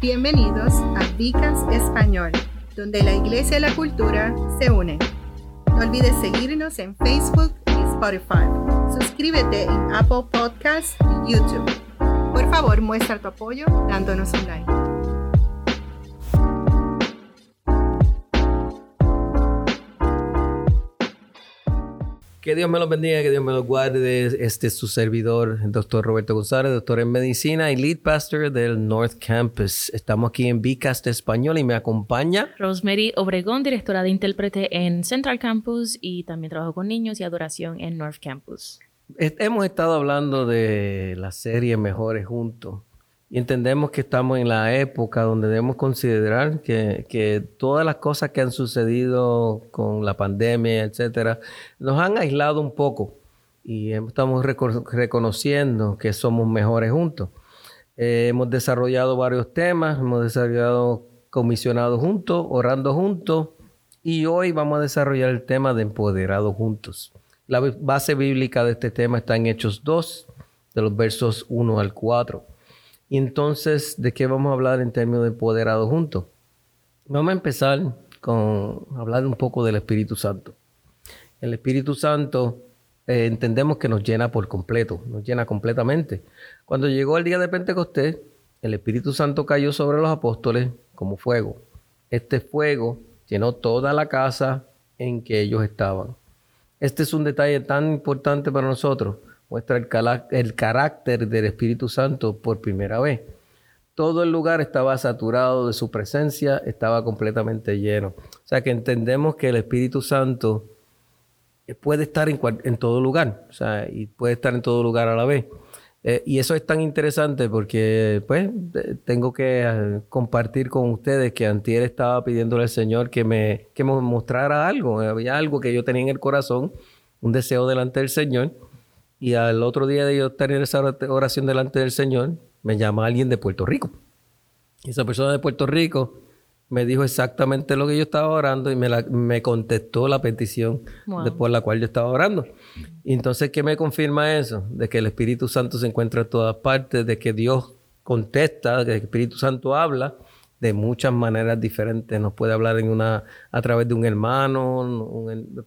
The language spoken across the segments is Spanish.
Bienvenidos a Vicas Español, donde la iglesia y la cultura se unen. No olvides seguirnos en Facebook y Spotify. Suscríbete en Apple Podcasts y YouTube. Por favor, muestra tu apoyo dándonos un like. Que Dios me los bendiga, que Dios me los guarde. Este es su servidor, el doctor Roberto González, doctor en medicina y lead pastor del North Campus. Estamos aquí en Bicast Español y me acompaña Rosemary Obregón, directora de intérprete en Central Campus y también trabajo con niños y adoración en North Campus. Hemos estado hablando de la serie Mejores Juntos y entendemos que estamos en la época donde debemos considerar que, todas las cosas que han sucedido con la pandemia, etcétera, nos han aislado un poco y estamos reconociendo que somos mejores juntos. Eh, hemos desarrollado varios temas, hemos desarrollado comisionados juntos, orando juntos y hoy vamos a desarrollar el tema de empoderados juntos. La base bíblica de este tema está en Hechos 2, de los versos 1 al 4. Y entonces, ¿de qué vamos a hablar en términos de empoderado juntos? Vamos a empezar con hablar un poco del Espíritu Santo. El Espíritu Santo eh, entendemos que nos llena por completo, nos llena completamente. Cuando llegó el día de Pentecostés, el Espíritu Santo cayó sobre los apóstoles como fuego. Este fuego llenó toda la casa en que ellos estaban. Este es un detalle tan importante para nosotros muestra el, carácter del Espíritu Santo por primera vez. Todo el lugar estaba saturado de su presencia, estaba completamente lleno. O sea que entendemos que el Espíritu Santo puede estar en, todo lugar, o sea, y puede estar en todo lugar a la vez. Eh, y eso es tan interesante porque, pues, tengo que eh, compartir con ustedes que Antier estaba pidiéndole al Señor que me, que me mostrara algo. Había algo que yo tenía en el corazón, un deseo delante del Señor. Y al otro día de yo tener esa oración delante del Señor, me llama alguien de Puerto Rico. Y esa persona de Puerto Rico me dijo exactamente lo que yo estaba orando y me, me contestó la petición por la cual yo estaba orando. Y entonces, ¿qué me confirma eso? De que el Espíritu Santo se encuentra en todas partes, de que Dios contesta, que el Espíritu Santo habla de muchas maneras diferentes. Nos puede hablar en una, a través de un hermano,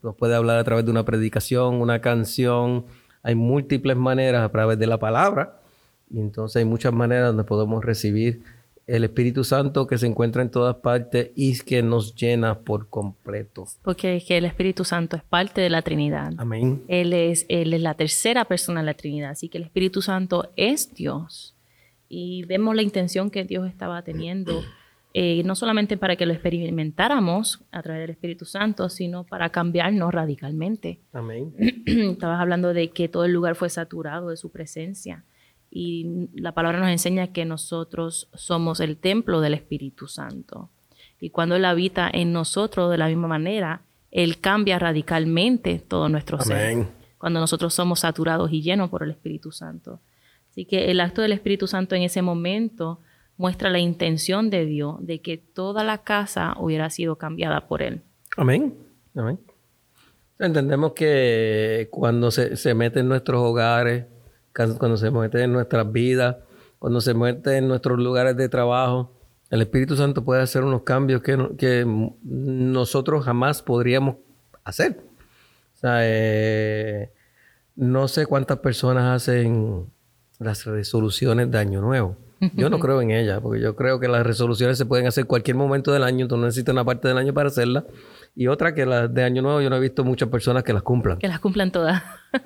nos puede hablar a través de una predicación, una canción, hay múltiples maneras a través de la palabra y entonces hay muchas maneras donde podemos recibir el Espíritu Santo que se encuentra en todas partes y que nos llena por completo. Porque es que el Espíritu Santo es parte de la Trinidad. Amén. Él es, él es la tercera persona de la Trinidad, así que el Espíritu Santo es Dios. Y vemos la intención que Dios estaba teniendo eh, no solamente para que lo experimentáramos a través del Espíritu Santo, sino para cambiarnos radicalmente. Amén. Estabas hablando de que todo el lugar fue saturado de su presencia y la palabra nos enseña que nosotros somos el templo del Espíritu Santo. Y cuando Él habita en nosotros de la misma manera, Él cambia radicalmente todo nuestro ser. Cuando nosotros somos saturados y llenos por el Espíritu Santo. Así que el acto del Espíritu Santo en ese momento muestra la intención de Dios de que toda la casa hubiera sido cambiada por Él. Amén. Amén. Entendemos que cuando se, mete en nuestros hogares, cuando se mete en nuestras vidas, cuando se mete en nuestros lugares de trabajo, el Espíritu Santo puede hacer unos cambios que, que nosotros jamás podríamos hacer. Eh, no sé cuántas personas hacen las resoluciones de Año Nuevo. Yo no creo en ella, porque yo creo que las resoluciones se pueden hacer cualquier momento del año, tú no necesitas una parte del año para hacerla. Y otra que las de Año Nuevo yo no he visto muchas personas que las cumplan. Que las cumplan todas.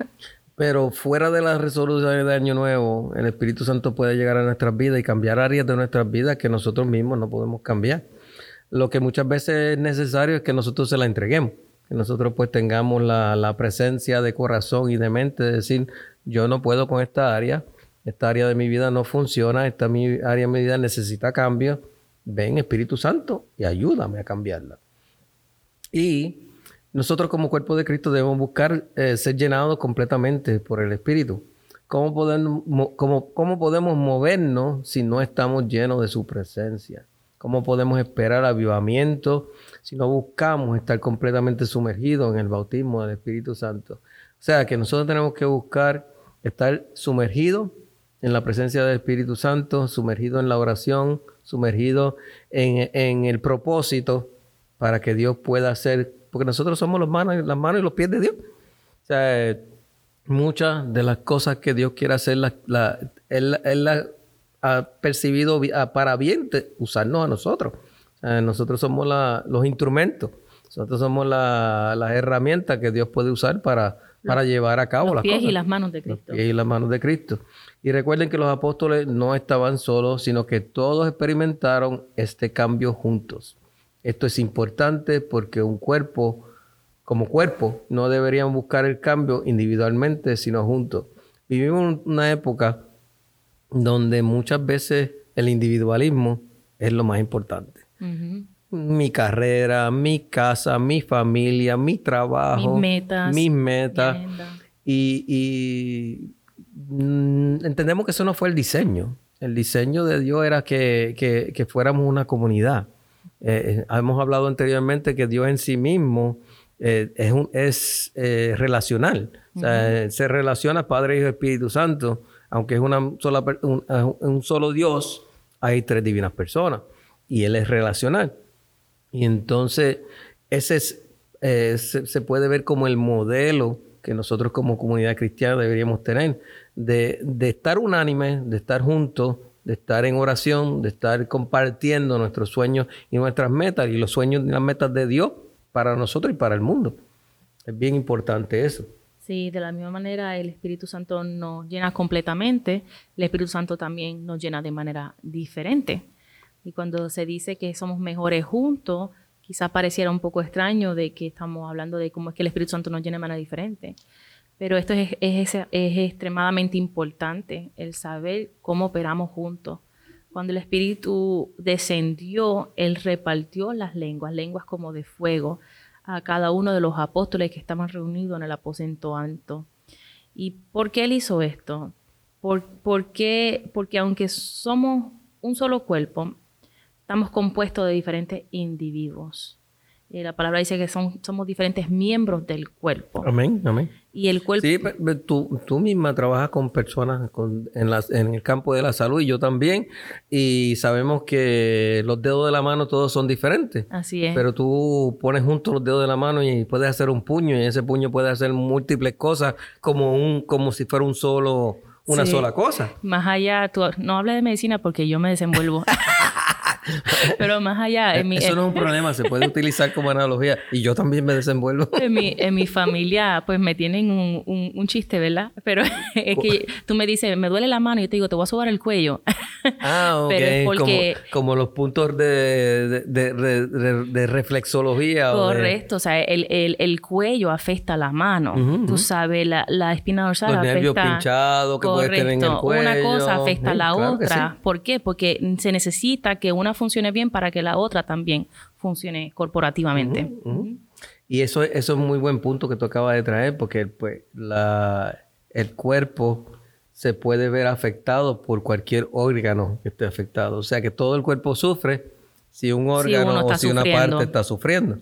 Pero fuera de las resoluciones de Año Nuevo, el Espíritu Santo puede llegar a nuestras vidas y cambiar áreas de nuestras vidas que nosotros mismos no podemos cambiar. Lo que muchas veces es necesario es que nosotros se la entreguemos, que nosotros pues tengamos la, la presencia de corazón y de mente de decir, yo no puedo con esta área, esta área de mi vida no funciona, esta área de mi vida necesita cambio, ven Espíritu Santo y ayúdame a cambiarla. Y nosotros como cuerpo de Cristo debemos buscar eh, ser llenados completamente por el Espíritu. ¿Cómo podemos, cómo, ¿Cómo podemos movernos si no estamos llenos de su presencia? ¿Cómo podemos esperar avivamiento si no buscamos estar completamente sumergidos en el bautismo del Espíritu Santo? O sea que nosotros tenemos que buscar estar sumergidos en la presencia del Espíritu Santo, sumergido en la oración, sumergido en, en el propósito para que Dios pueda hacer, porque nosotros somos las manos, las manos y los pies de Dios. O sea, muchas de las cosas que Dios quiere hacer, la, la, él, él ha percibido para bien usarnos a nosotros. nosotros somos la, los instrumentos, nosotros somos las la herramientas que Dios puede usar para, para llevar a cabo los las pies y las manos de Cristo. Los pies y las manos de Cristo. Y recuerden que los apóstoles no estaban solos, sino que todos experimentaron este cambio juntos. Esto es importante porque un cuerpo, como cuerpo, no deberían buscar el cambio individualmente, sino juntos. Vivimos una época donde muchas veces el individualismo es lo más importante. Mi carrera, mi casa, mi familia, mi trabajo, mis metas, mis metas. Y, mm, entendemos que eso no fue el diseño. El diseño de Dios era que, fuéramos una comunidad. Eh, eh, hemos hablado anteriormente que Dios en sí mismo eh, es, un, es relacional. O sea, se relaciona Padre, Hijo y Espíritu Santo aunque es una sola, un, solo Dios, hay tres divinas personas y Él es relacional. Y entonces ese es, eh, se, puede ver como el modelo que nosotros como comunidad cristiana deberíamos tener, de, de estar unánime, de estar juntos, de estar en oración, de estar compartiendo nuestros sueños y nuestras metas y los sueños y las metas de Dios para nosotros y para el mundo. Es bien importante eso. Sí, de la misma manera el Espíritu Santo nos llena completamente, el Espíritu Santo también nos llena de manera diferente. Y cuando se dice que somos mejores juntos, quizá pareciera un poco extraño de que estamos hablando de cómo es que el Espíritu Santo nos llena de manera diferente. Pero esto es, es, es extremadamente importante, el saber cómo operamos juntos. Cuando el Espíritu descendió, Él repartió las lenguas, lenguas como de fuego a cada uno de los apóstoles que estaban reunidos en el aposento alto. ¿Y por qué él hizo esto? ¿Por, qué? Porque aunque somos un solo cuerpo, estamos compuestos de diferentes individuos. Eh, la palabra dice que son, somos diferentes miembros del cuerpo. Amén, amén. Y el cuerpo... Sí, tú, tú misma trabajas con personas en, las, en el campo de la salud y yo también. Y sabemos que los dedos de la mano todos son diferentes. Así es. Pero tú pones juntos los dedos de la mano y puedes hacer un puño y ese puño puede hacer múltiples cosas como, un, como si fuera un solo, una sola cosa. Más allá, tú no hables de medicina porque yo me desenvuelvo. Pero más allá... En mi, Eso no es un problema, se puede utilizar como analogía. Y yo también me desenvuelvo. En mi, en mi familia, pues me tienen un, un, chiste, ¿verdad? Pero es que tú me dices, me duele la mano y yo te digo, te voy a sobar el cuello. Ah, ok. Pero es porque... como, los puntos de, de, de, reflexología. Correcto. O, sea, el, el, el, cuello afecta la mano. Tú sabes, la, la espina dorsal los afecta... nervios pinchados que puedes tener en el cuello. Una cosa afecta a la otra. ¿Por qué? Porque se necesita que una funcione bien para que la otra también funcione corporativamente. Y eso, eso es muy buen punto que tú acabas de traer, porque pues, la, el cuerpo se puede ver afectado por cualquier órgano que esté afectado. O sea que todo el cuerpo sufre si un órgano o si una parte está sufriendo.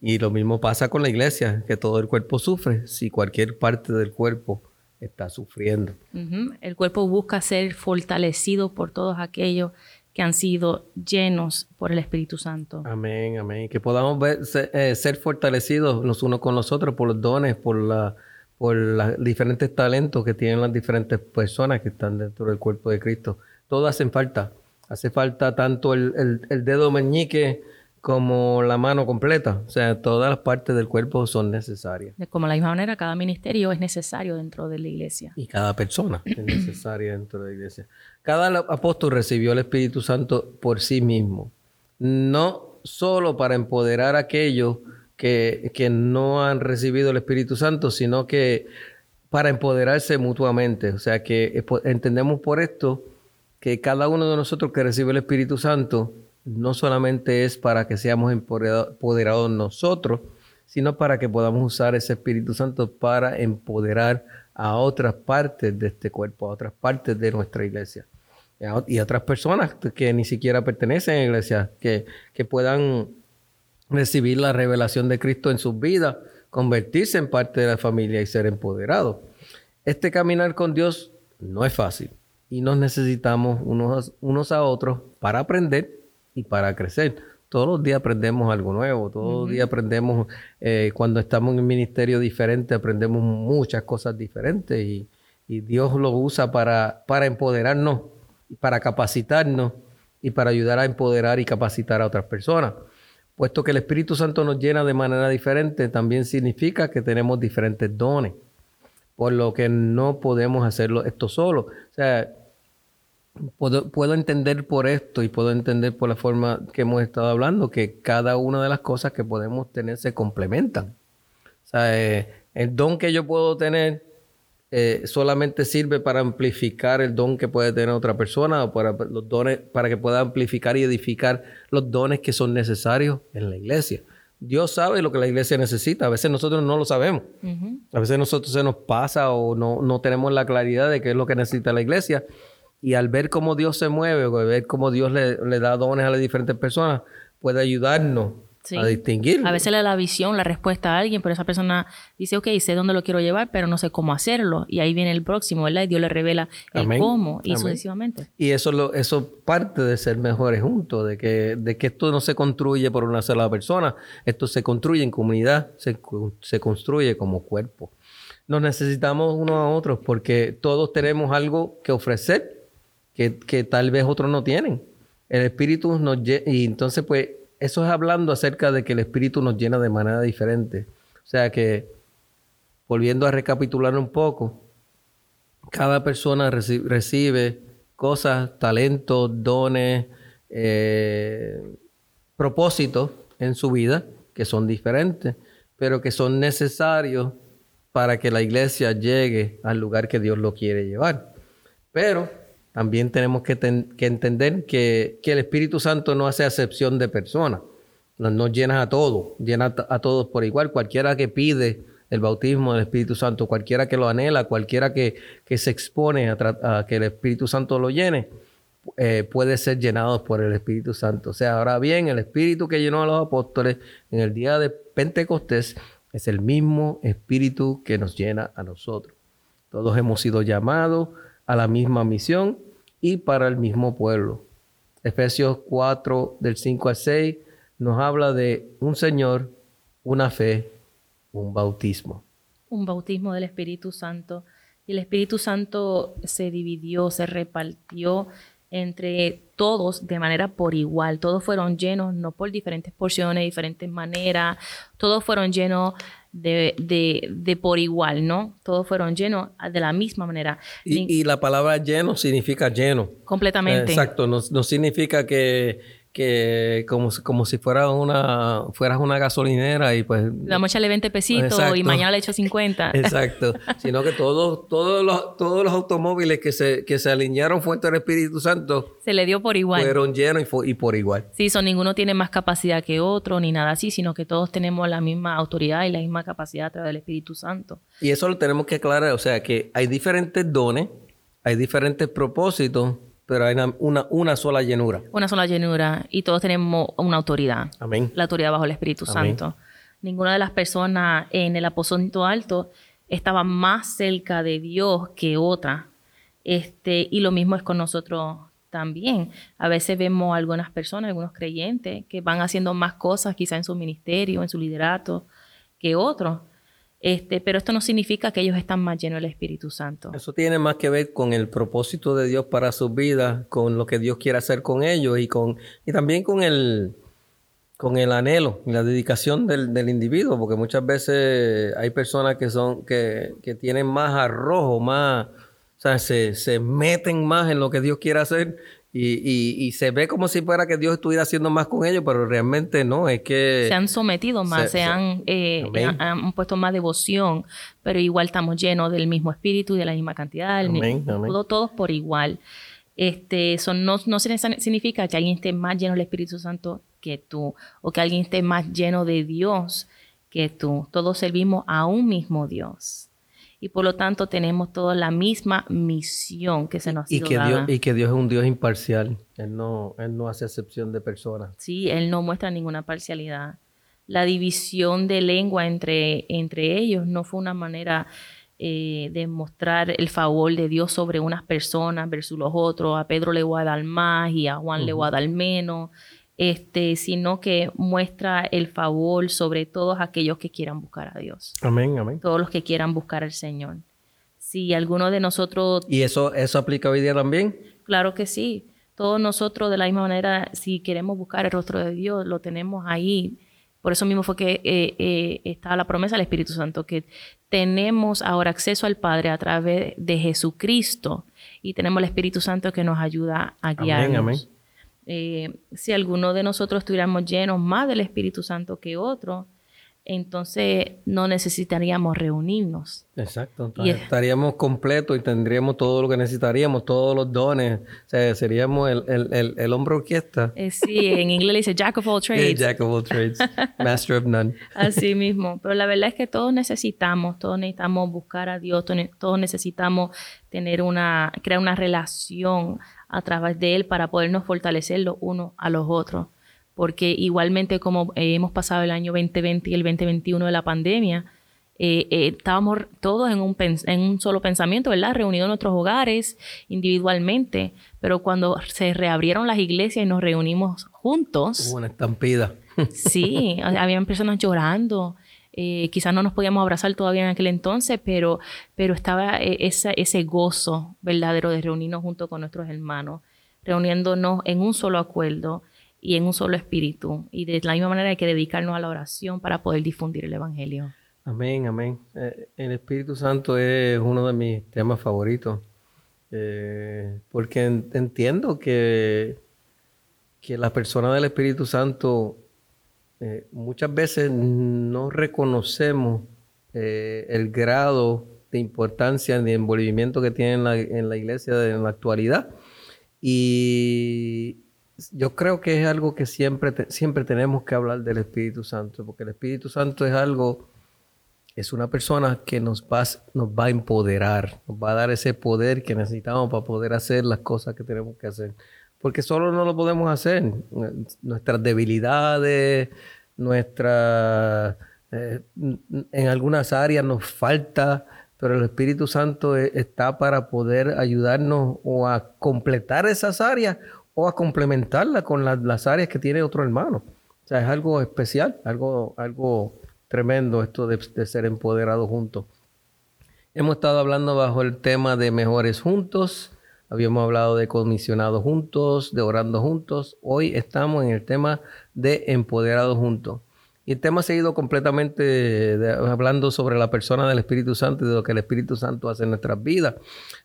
Y lo mismo pasa con la iglesia, que todo el cuerpo sufre si cualquier parte del cuerpo está sufriendo. El cuerpo busca ser fortalecido por todos aquellos que han sido llenos por el Espíritu Santo. Amén, amén. Que podamos ver, eh, ser, fortalecidos los unos con los otros por los dones, por la por los diferentes talentos que tienen las diferentes personas que están dentro del cuerpo de Cristo. Todos hacen falta. Hace falta tanto el, el dedo meñique como la mano completa. O sea, todas las partes del cuerpo son necesarias. De como la misma manera, cada ministerio es necesario dentro de la iglesia. Y cada persona es necesaria dentro de la iglesia. Cada apóstol recibió el Espíritu Santo por sí mismo. No solo para empoderar a aquellos que, no han recibido el Espíritu Santo, sino que para empoderarse mutuamente. O sea, que entendemos por esto que cada uno de nosotros que recibe el Espíritu Santo no solamente es para que seamos empoderados nosotros, sino para que podamos usar ese Espíritu Santo para empoderar a otras partes de este cuerpo, a otras partes de nuestra iglesia y a otras personas que ni siquiera pertenecen a la iglesia, que, que puedan recibir la revelación de Cristo en sus vidas, convertirse en parte de la familia y ser empoderados. Este caminar con Dios no es fácil. y nos necesitamos unos, unos a otros para aprender y para crecer. Todos los días aprendemos algo nuevo, todos los días aprendemos, eh, cuando estamos en un ministerio diferente, aprendemos muchas cosas diferentes y, y Dios lo usa para, para empoderarnos, para capacitarnos y para ayudar a empoderar y capacitar a otras personas. Puesto que el Espíritu Santo nos llena de manera diferente, también significa que tenemos diferentes dones, por lo que no podemos hacerlo esto solo. O sea, puedo, puedo entender por esto y puedo entender por la forma que hemos estado hablando que cada una de las cosas que podemos tener se complementan. O sea, eh, el don que yo puedo tener eh, solamente sirve para amplificar el don que puede tener otra persona o para los dones, para que pueda amplificar y edificar los dones que son necesarios en la iglesia. Dios sabe lo que la iglesia necesita. A veces nosotros no lo sabemos. A veces nosotros se nos pasa o no, no tenemos la claridad de qué es lo que necesita la iglesia. Y al ver cómo Dios se mueve, o ver cómo Dios le, le da dones a las diferentes personas, puede ayudarnos a distinguir. A veces le da la visión, la respuesta a alguien, pero esa persona dice, ok, sé dónde lo quiero llevar, pero no sé cómo hacerlo. Y ahí viene el próximo, ¿verdad? Y Dios le revela el cómo y sucesivamente. Y eso, lo, eso parte de ser mejores juntos, de que, de que esto no se construye por una sola persona, esto se construye en comunidad, se, se construye como cuerpo. Nos necesitamos unos a otros porque todos tenemos algo que ofrecer que, que tal vez otros no tienen. El Espíritu nos... Y entonces, pues, eso es hablando acerca de que el Espíritu nos llena de manera diferente. O sea que, volviendo a recapitular un poco, cada persona recibe cosas, talentos, dones, eh, propósitos en su vida que son diferentes, pero que son necesarios para que la iglesia llegue al lugar que Dios lo quiere llevar. Pero también tenemos que, entender que, el Espíritu Santo no hace acepción de personas. Nos, llena a todos, llena a, todos por igual. Cualquiera que pide el bautismo del Espíritu Santo, cualquiera que lo anhela, cualquiera que, se expone a, que el Espíritu Santo lo llene, eh, puede ser llenado por el Espíritu Santo. O sea, ahora bien, el Espíritu que llenó a los apóstoles en el día de Pentecostés es el mismo Espíritu que nos llena a nosotros. Todos hemos sido llamados a la misma misión y para el mismo pueblo. Efesios 4 del 5 al 6 nos habla de un Señor, una fe, un bautismo. Un bautismo del Espíritu Santo. Y el Espíritu Santo se dividió, se repartió entre todos de manera por igual. Todos fueron llenos, no por diferentes porciones, diferentes maneras. Todos fueron llenos de, de, de, por igual, ¿no? Todos fueron llenos de la misma manera. Y, y la palabra lleno significa lleno. Completamente. exacto, no, no significa que que como, como si fuera una, fueras una gasolinera y pues... La mocha le 20 pesitos y mañana le echo 50. Exacto. Sino que todos, todos, los, todos los automóviles que se, que se alinearon fuente del Espíritu Santo... Se le dio por igual. Fueron llenos y, y por igual. Sí, son, ninguno tiene más capacidad que otro ni nada así, sino que todos tenemos la misma autoridad y la misma capacidad a través del Espíritu Santo. Y eso lo tenemos que aclarar, o sea que hay diferentes dones, hay diferentes propósitos pero hay una, una, sola llenura. Una sola llenura y todos tenemos una autoridad. Amén. La autoridad bajo el Espíritu Santo. Ninguna de las personas en el aposento alto estaba más cerca de Dios que otra. Este, y lo mismo es con nosotros también. A veces vemos algunas personas, algunos creyentes, que van haciendo más cosas quizá en su ministerio, en su liderato, que otros. Este, pero esto no significa que ellos están más llenos del Espíritu Santo. Eso tiene más que ver con el propósito de Dios para sus vidas, con lo que Dios quiere hacer con ellos y con y también con el con el anhelo y la dedicación del, del individuo, porque muchas veces hay personas que son que, que tienen más arrojo, más, o sea, se, se meten más en lo que Dios quiere hacer y, y, se ve como si fuera que Dios estuviera haciendo más con ellos, pero realmente no, es que... Se han sometido más, se, han, eh, han, puesto más devoción, pero igual estamos llenos del mismo espíritu, de la misma cantidad, todos por igual. Este, no significa que alguien esté más lleno del Espíritu Santo que tú, o que alguien esté más lleno de Dios que tú. Todos servimos a un mismo Dios y por lo tanto tenemos toda la misma misión que se nos y que Dios Y que Dios es un Dios imparcial. Él no, él no hace excepción de personas. Sí, Él no muestra ninguna parcialidad. La división de lengua entre, entre ellos no fue una manera eh, demostrar el favor de Dios sobre unas personas versus los otros. A Pedro le voy a dar más y a Juan le voy a dar menos. Este, sino que muestra el favor sobre todos aquellos que quieran buscar a Dios. Amén, amén. Todos los que quieran buscar al Señor. Si alguno de nosotros... ¿Y eso, eso aplica hoy día también? Claro que sí. Todos nosotros de la misma manera, si queremos buscar el rostro de Dios, lo tenemos ahí. Por eso mismo fue que eh, eh, estaba la promesa del Espíritu Santo, que tenemos ahora acceso al Padre a través de Jesucristo y tenemos el Espíritu Santo que nos ayuda a guiarnos. Amén, amén. Eh, si alguno de nosotros estuviéramos llenos más del Espíritu Santo que otro, entonces no necesitaríamos reunirnos. Exacto, estaríamos completos y tendríamos todo lo que necesitaríamos, todos los dones, o sea, seríamos el, el, el, hombre orquesta. Eh, sí, en inglés dice Jack of all trades. Jack of all trades, Master of none. Así mismo, pero la verdad es que todos necesitamos, todos necesitamos buscar a Dios, todos necesitamos tener una, crear una relación a través de Él para podernos fortalecer los unos a los otros porque igualmente como eh, hemos pasado el año 2020 y el 2021 de la pandemia, eh, eh, estábamos todos en un, en un solo pensamiento, ¿verdad? Reunidos en nuestros hogares individualmente, pero cuando se reabrieron las iglesias y nos reunimos juntos. Hubo una estampida. sí, habían personas llorando. Quizás no nos podíamos abrazar todavía en aquel entonces, pero, pero estaba esa, ese gozo verdadero de reunirnos junto con nuestros hermanos, reuniéndonos en un solo acuerdo y en un solo espíritu. Y de la misma manera hay que dedicarnos a la oración para poder difundir el Evangelio. Amén, amén. Eh, el Espíritu Santo es uno de mis temas favoritos, eh, porque entiendo que, que la persona del Espíritu Santo eh, muchas veces no reconocemos el grado de importancia de envolvimiento que tiene en la, en la iglesia en la actualidad. Y, yo creo que es algo que siempre, siempre tenemos que hablar del Espíritu Santo, porque el Espíritu Santo es algo, es una persona que nos va, nos va a empoderar, nos va a dar ese poder que necesitamos para poder hacer las cosas que tenemos que hacer. Porque solo no lo podemos hacer. Nuestras debilidades, nuestra, eh, en algunas áreas nos falta, pero el Espíritu Santo e, está para poder ayudarnos o a completar esas áreas o a complementarla con las áreas que tiene otro hermano. O sea, es algo especial, algo, algo tremendo esto de, ser empoderado juntos. Hemos estado hablando bajo el tema de mejores juntos, habíamos hablado de comisionados juntos, de orando juntos. Hoy estamos en el tema de empoderados juntos. Y el tema ha seguido completamente hablando sobre la persona del Espíritu Santo y de lo que el Espíritu Santo hace en nuestras vidas.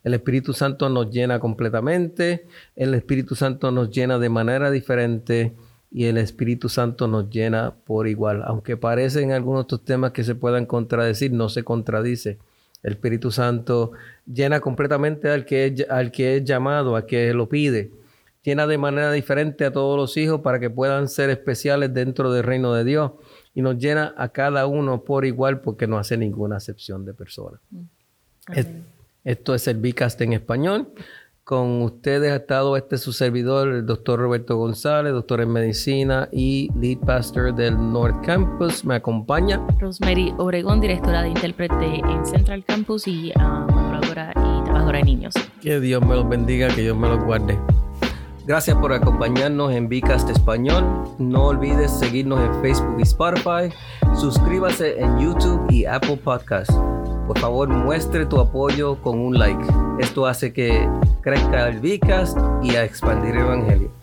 El Espíritu Santo nos llena completamente, el Espíritu Santo nos llena de manera diferente y el Espíritu Santo nos llena por igual. Aunque parecen algunos de estos temas que se puedan contradecir, no se contradice. El Espíritu Santo llena completamente al que es, al que es llamado, a que lo pide. Llena de manera diferente a todos los hijos para que puedan ser especiales dentro del reino de Dios y nos llena a cada uno por igual porque no hace ninguna acepción de persona. Mm. esto es el Bicast en español. Con ustedes ha estado este su servidor, el doctor Roberto González, doctor en medicina y lead pastor del North Campus. Me acompaña Rosemary Obregón, directora de intérprete en Central Campus y uh, colaboradora y trabajadora de niños. Que Dios me los bendiga, que Dios me los guarde. Gracias por acompañarnos en Vicast Español. No olvides seguirnos en Facebook y Spotify. Suscríbase en YouTube y Apple Podcasts. Por favor, muestre tu apoyo con un like. Esto hace que crezca el Vicast y a expandir el Evangelio.